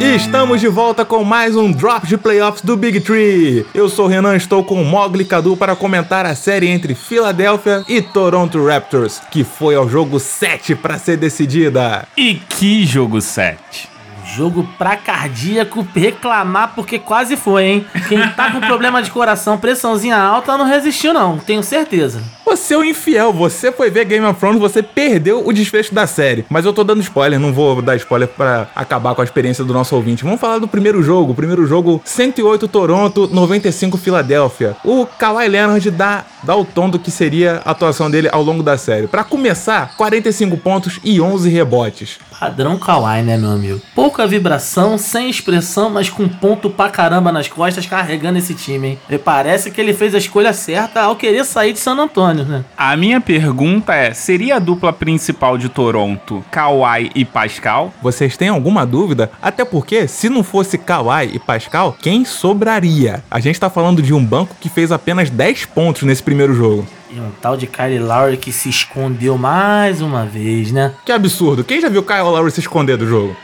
Estamos de volta com mais um Drop de Playoffs do Big Tree. Eu sou o Renan, estou com o Mogli Cadu para comentar a série entre Philadelphia e Toronto Raptors, que foi ao jogo 7 para ser decidida. E que jogo 7? Jogo pra cardíaco reclamar porque quase foi, hein? Quem tá com problema de coração, pressãozinha alta, não resistiu não, tenho certeza. Você é um infiel, você foi ver Game of Thrones, você perdeu o desfecho da série. Mas eu tô dando spoiler, não vou dar spoiler para acabar com a experiência do nosso ouvinte. Vamos falar do primeiro jogo. O primeiro jogo, 108 Toronto, 95 Filadélfia. O Kawhi Leonard dá, dá o tom do que seria a atuação dele ao longo da série. Para começar, 45 pontos e 11 rebotes. Padrão Kawhi, né, meu amigo? Pouca vibração, sem expressão, mas com ponto pra caramba nas costas, carregando esse time, hein? E parece que ele fez a escolha certa ao querer sair de San Antônio, né? A minha pergunta é: seria a dupla principal de Toronto Kawhi e Pascal? Vocês têm alguma dúvida? Até porque, se não fosse Kawhi e Pascal, quem sobraria? A gente tá falando de um banco que fez apenas 10 pontos nesse primeiro jogo. E um tal de Kyle Lowry que se escondeu mais uma vez, né? Que absurdo. Quem já viu Kyle Lowry se esconder do jogo?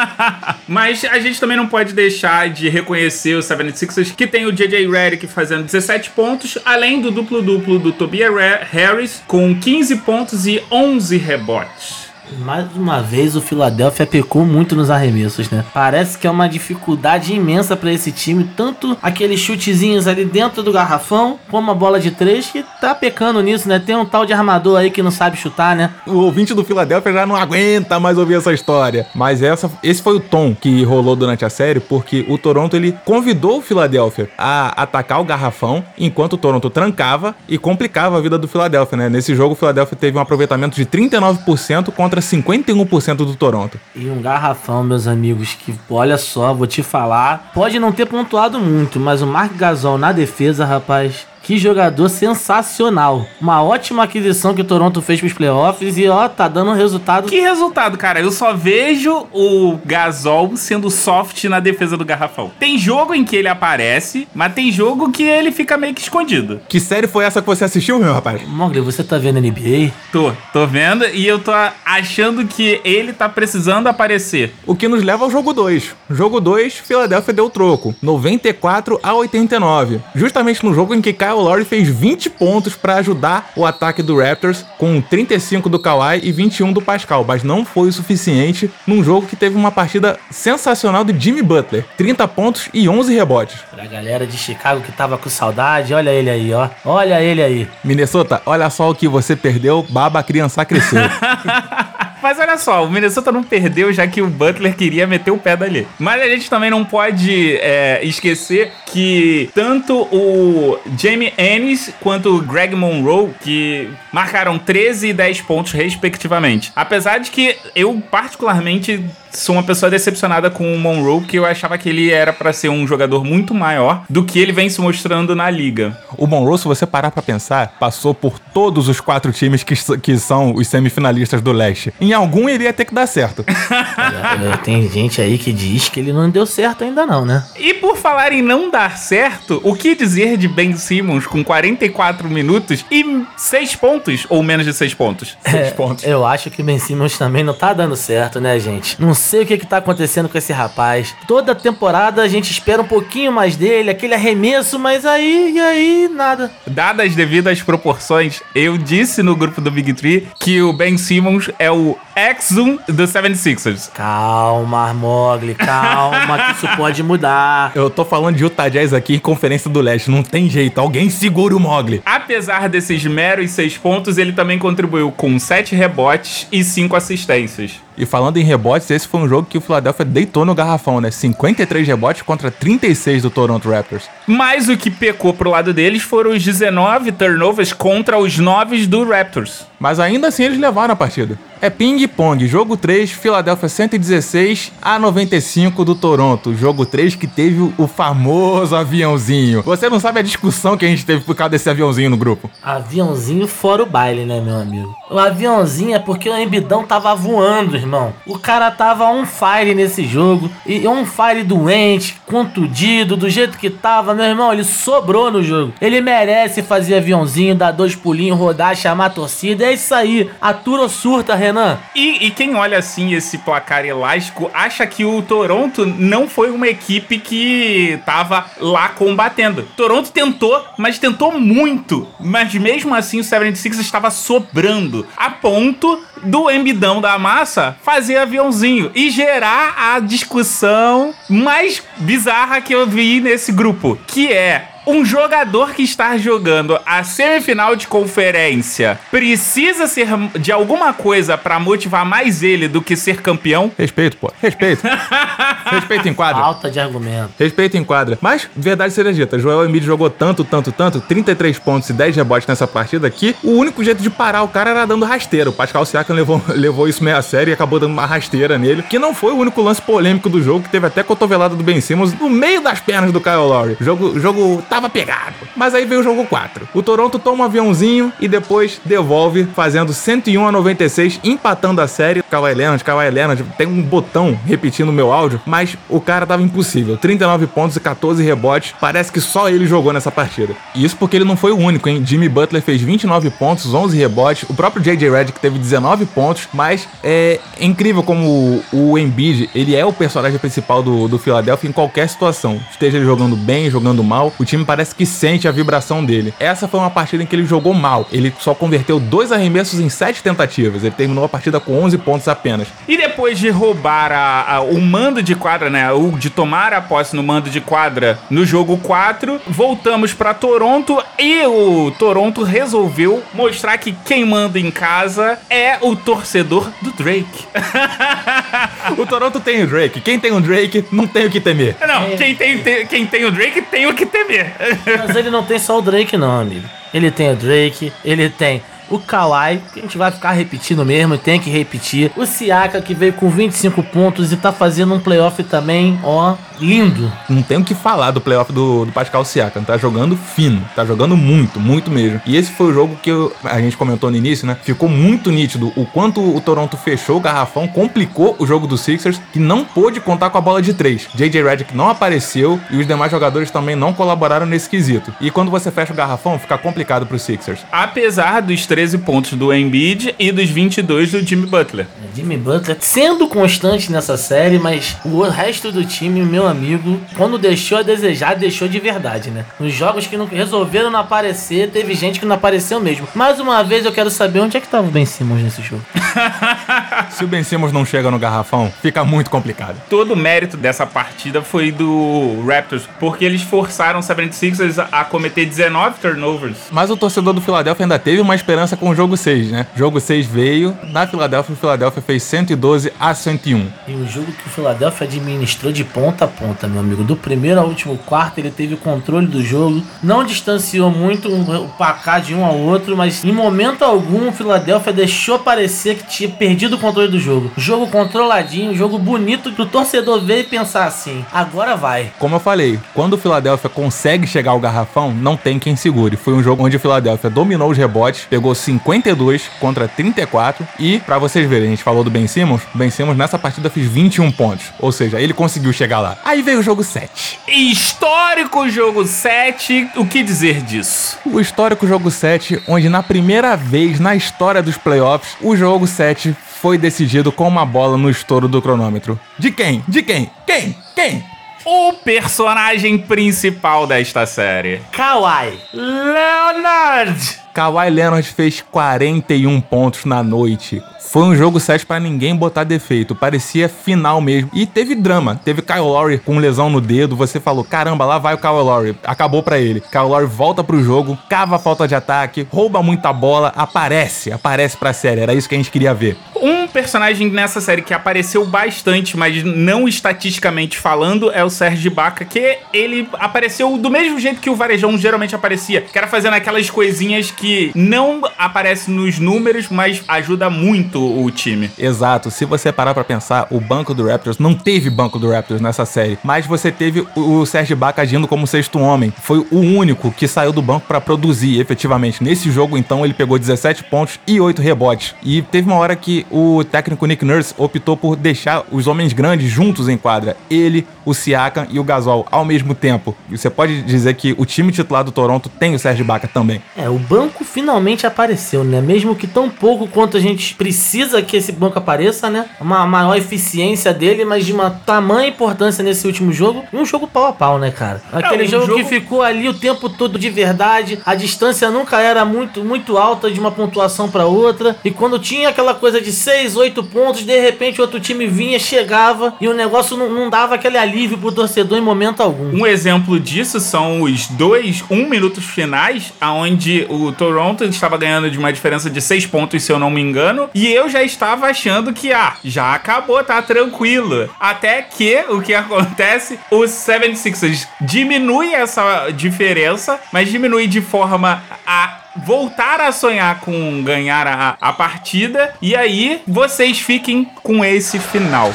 Mas a gente também não pode deixar de reconhecer o 76ers que tem o JJ Redick fazendo 17 pontos, além do duplo-duplo do Tobias Harris com 15 pontos e 11 rebotes. Mais uma vez o Philadelphia pecou muito nos arremessos, né? Parece que é uma dificuldade imensa para esse time, tanto aqueles chutezinhos ali dentro do garrafão, como a bola de três, que tá pecando nisso, né? Tem um tal de armador aí que não sabe chutar, né? O ouvinte do Philadelphia já não aguenta mais ouvir essa história. Mas essa, esse foi o tom que rolou durante a série, porque o Toronto ele convidou o Philadelphia a atacar o garrafão, enquanto o Toronto trancava e complicava a vida do Philadelphia, né? Nesse jogo o Philadelphia teve um aproveitamento de 39% contra contra 51% do Toronto. E um garrafão, meus amigos, que olha só, vou te falar, pode não ter pontuado muito, mas o Mark Gasol na defesa, rapaz, que jogador sensacional. Uma ótima aquisição que o Toronto fez pros playoffs e ó, tá dando resultado. Que resultado, cara? Eu só vejo o Gasol sendo soft na defesa do garrafão. Tem jogo em que ele aparece, mas tem jogo que ele fica meio que escondido. Que série foi essa que você assistiu, meu rapaz? Mogli, você tá vendo NBA? Tô, tô vendo e eu tô achando que ele tá precisando aparecer. O que nos leva ao jogo 2. Jogo 2, Philadelphia deu troco, 94 a 89. Justamente no jogo em que Kyle Lowry fez 20 pontos para ajudar o ataque do Raptors, com 35 do Kawhi e 21 do Pascal, mas não foi o suficiente num jogo que teve uma partida sensacional do Jimmy Butler, 30 pontos e 11 rebotes. Pra galera de Chicago que tava com saudade, olha ele aí, ó. Olha ele aí. Minnesota, olha só o que você perdeu, baba a criança cresceu. Mas olha só, o Minnesota não perdeu já que o Butler queria meter o pé dali. Mas a gente também não pode é, esquecer que tanto o Jamie Ennis quanto o Greg Monroe, que marcaram 13 e 10 pontos respectivamente. Apesar de que eu particularmente sou uma pessoa decepcionada com o Monroe, porque eu achava que ele era para ser um jogador muito maior do que ele vem se mostrando na liga. O Monroe, se você parar para pensar, passou por todos os quatro times que, que são os semifinalistas do leste. Em algum iria ter que dar certo. É, tem gente aí que diz que ele não deu certo ainda não, né? E por falar em não dar certo, o que dizer de Ben Simmons com 44 minutos e 6 pontos, ou menos de 6 pontos? 6 é, pontos. Eu acho que o Ben Simmons também não tá dando certo, né, gente? Não sei o que, que tá acontecendo com esse rapaz. Toda temporada a gente espera um pouquinho mais dele, aquele arremesso, mas aí, e aí, nada. Dadas as devidas proporções, eu disse no grupo do Big Tree que o Ben Simmons é o Exum do 76ers. Calma, Mogli, calma, que isso pode mudar. Eu tô falando de Utah Jazz aqui em Conferência do Leste, não tem jeito, alguém segura o Mogli. Apesar desses meros seis pontos, ele também contribuiu com sete rebotes e cinco assistências. E falando em rebotes, esse foi um jogo que o Philadelphia deitou no garrafão, né? 53 rebotes contra 36 do Toronto Raptors. Mas o que pecou pro lado deles foram os 19 turnovers contra os 9 do Raptors. Mas ainda assim eles levaram a partida. É ping-pong, jogo 3, Philadelphia 116 a 95 do Toronto. Jogo 3 que teve o famoso aviãozinho. Você não sabe a discussão que a gente teve por causa desse aviãozinho no grupo. Aviãozinho fora o baile, né, meu amigo? O aviãozinho é porque o Embidão tava voando, irmão. O cara tava on fire nesse jogo. E on fire doente, contundido, do jeito que tava, meu irmão. Ele sobrou no jogo. Ele merece fazer aviãozinho, dar dois pulinhos, rodar, chamar a torcida. É isso aí. Atura ou surta, Renan? E, e quem olha assim esse placar elástico acha que o Toronto não foi uma equipe que tava lá combatendo. Toronto tentou, mas tentou muito. Mas mesmo assim o 76 estava sobrando. A ponto do embidão da massa fazer aviãozinho e gerar a discussão mais bizarra que eu vi nesse grupo. Que é um jogador que está jogando a semifinal de conferência precisa ser de alguma coisa pra motivar mais ele do que ser campeão? Respeito, pô. Respeito. Respeito em quadra. Falta de argumento. Respeito em quadra. Mas, verdade seja dita, Joel Embiid jogou tanto, tanto, tanto, 33 pontos e 10 rebotes nessa partida que o único jeito de parar o cara era dando rasteira. O Pascal Siakam levou, levou isso meio a sério e acabou dando uma rasteira nele, que não foi o único lance polêmico do jogo, que teve até cotovelada do Ben Simmons no meio das pernas do Kyle Lowry. O jogo, o jogo tava pegado. Mas aí veio o jogo 4. O Toronto toma um aviãozinho e depois devolve, fazendo 101 a 96, empatando a série. Kawhi Leonard, Kawhi Leonard, tem um botão repetindo o meu áudio, mas o cara tava impossível. 39 pontos e 14 rebotes. Parece que só ele jogou nessa partida. E isso porque ele não foi o único, hein? Jimmy Butler fez 29 pontos, 11 rebotes. O próprio J.J. Redick teve 19 pontos, mas é incrível como o, Embiid, ele é o personagem principal do, do Philadelphia em qualquer situação. Esteja ele jogando bem, jogando mal, o time parece que sente a vibração dele. Essa foi uma partida em que ele jogou mal. Ele só converteu dois arremessos em sete tentativas. Ele terminou a partida com 11 pontos apenas. E depois de roubar a, a, o mando de né? O, de tomar a posse no mando de quadra no jogo 4, voltamos para Toronto e o Toronto resolveu mostrar que quem manda em casa é o torcedor do Drake. o Toronto tem o Drake. Quem tem o Drake não tem o que temer. Não, é. quem, tem, tem, quem tem o Drake tem o que temer. Mas ele não tem só o Drake, não, amigo. Ele tem o Drake, ele tem o Kawhi, que a gente vai ficar repetindo mesmo, tem que repetir. O Siaka, que veio com 25 pontos e tá fazendo um playoff também, ó, lindo. Não tem o que falar do playoff do, do Pascal Siakam, tá jogando fino, tá jogando muito, muito mesmo. E esse foi o jogo que eu, a gente comentou no início, né? Ficou muito nítido o quanto o Toronto fechou o garrafão, complicou o jogo dos Sixers, que não pôde contar com a bola de três. JJ Redick não apareceu e os demais jogadores também não colaboraram nesse quesito. E quando você fecha o garrafão, fica complicado pros Sixers. Apesar dos 13 pontos do Embiid e dos 22 do Jimmy Butler. Jimmy Butler sendo constante nessa série, mas o resto do time, meu amigo, quando deixou a desejar, deixou de verdade, né? Nos jogos que não resolveram não aparecer, teve gente que não apareceu mesmo. Mais uma vez eu quero saber onde é que tava o Ben Simmons nesse jogo. Se o Ben Simmons não chega no garrafão, fica muito complicado. Todo o mérito dessa partida foi do Raptors, porque eles forçaram o 76ers a cometer 19 turnovers. Mas o torcedor do Philadelphia ainda teve uma esperança com o jogo 6, né? Jogo 6 veio, na Filadélfia, o Philadelphia fez 112 a 101. E o jogo que o Philadelphia administrou de ponta a ponta, meu amigo. Do primeiro ao último quarto, ele teve o controle do jogo, não distanciou muito o placar de um ao outro, mas em momento algum o Philadelphia deixou parecer que tinha perdido o controle do jogo. Jogo controladinho, jogo bonito, pro torcedor ver e pensar assim, agora vai. Como eu falei, quando o Philadelphia consegue chegar ao garrafão, não tem quem segure. Foi um jogo onde o Philadelphia dominou os rebotes, pegou 52 contra 34 e, para vocês verem, a gente falou do Ben Simmons, o Ben Simmons nessa partida fez 21 pontos, ou seja, ele conseguiu chegar lá. Aí veio o jogo 7. Histórico jogo 7, o que dizer disso? O histórico jogo 7, onde na primeira vez na história dos playoffs, o jogo 7 foi decidido com uma bola no estouro do cronômetro. De quem? De quem? Quem? Quem? o personagem principal desta série. Kawhi Leonard. Kawhi Leonard fez 41 pontos na noite. Foi um jogo 7 para ninguém botar defeito. Parecia final mesmo. E teve drama. Teve Kyle Lowry com lesão no dedo. Você falou: caramba, lá vai o Kyle Lowry. Acabou para ele. Kyle Lowry volta pro jogo, cava a falta de ataque, rouba muita bola, aparece. Aparece pra série. Era isso que a gente queria ver. Um personagem nessa série que apareceu bastante, mas não estatisticamente falando, é o Serge Baca, que ele apareceu do mesmo jeito que o Varejão geralmente aparecia, que era fazendo aquelas coisinhas que que não aparece nos números, mas ajuda muito o time. Exato. Se você parar pra pensar, o banco do Raptors não teve banco do Raptors nessa série, mas você teve o, Serge Ibaka agindo como sexto homem. Foi o único que saiu do banco pra produzir, efetivamente. Nesse jogo, então, ele pegou 17 pontos e 8 rebotes. E teve uma hora que o técnico Nick Nurse optou por deixar os homens grandes juntos em quadra. Ele, o Siakam e o Gasol ao mesmo tempo. E você pode dizer que o time titular do Toronto tem o Serge Ibaka também. É, o banco finalmente apareceu, né? Mesmo que tão pouco quanto a gente precisa que esse banco apareça, né? Uma maior eficiência dele, mas de uma tamanha importância nesse último jogo. E um jogo pau a pau, né, cara? Aquele um jogo, jogo- que ficou ali o tempo todo de verdade. A distância nunca era muito, muito alta de uma pontuação pra outra. E quando tinha aquela coisa de 6, 8 pontos, de repente outro time vinha, chegava e o negócio não, não dava aquele alívio pro torcedor em momento algum. Um exemplo disso são os dois um minutos finais, aonde o Toronto estava ganhando de uma diferença de seis pontos, se eu não me engano, e eu já estava achando que, ah, já acabou, tá tranquilo. Até que o que acontece, os 76ers diminui essa diferença, mas diminui de forma a voltar a sonhar com ganhar a, a partida, e aí vocês fiquem com esse final.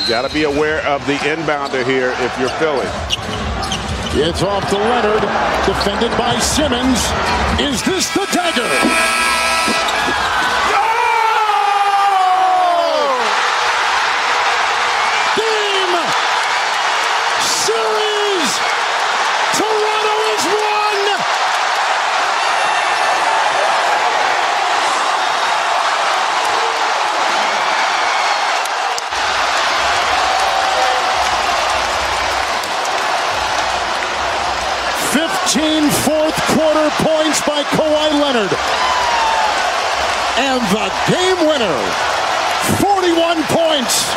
You got to be aware of the inbounder here if you're Philly. It's off to Leonard, defended by Simmons. Is this the dagger? By Kawhi Leonard. And the game winner, 41 points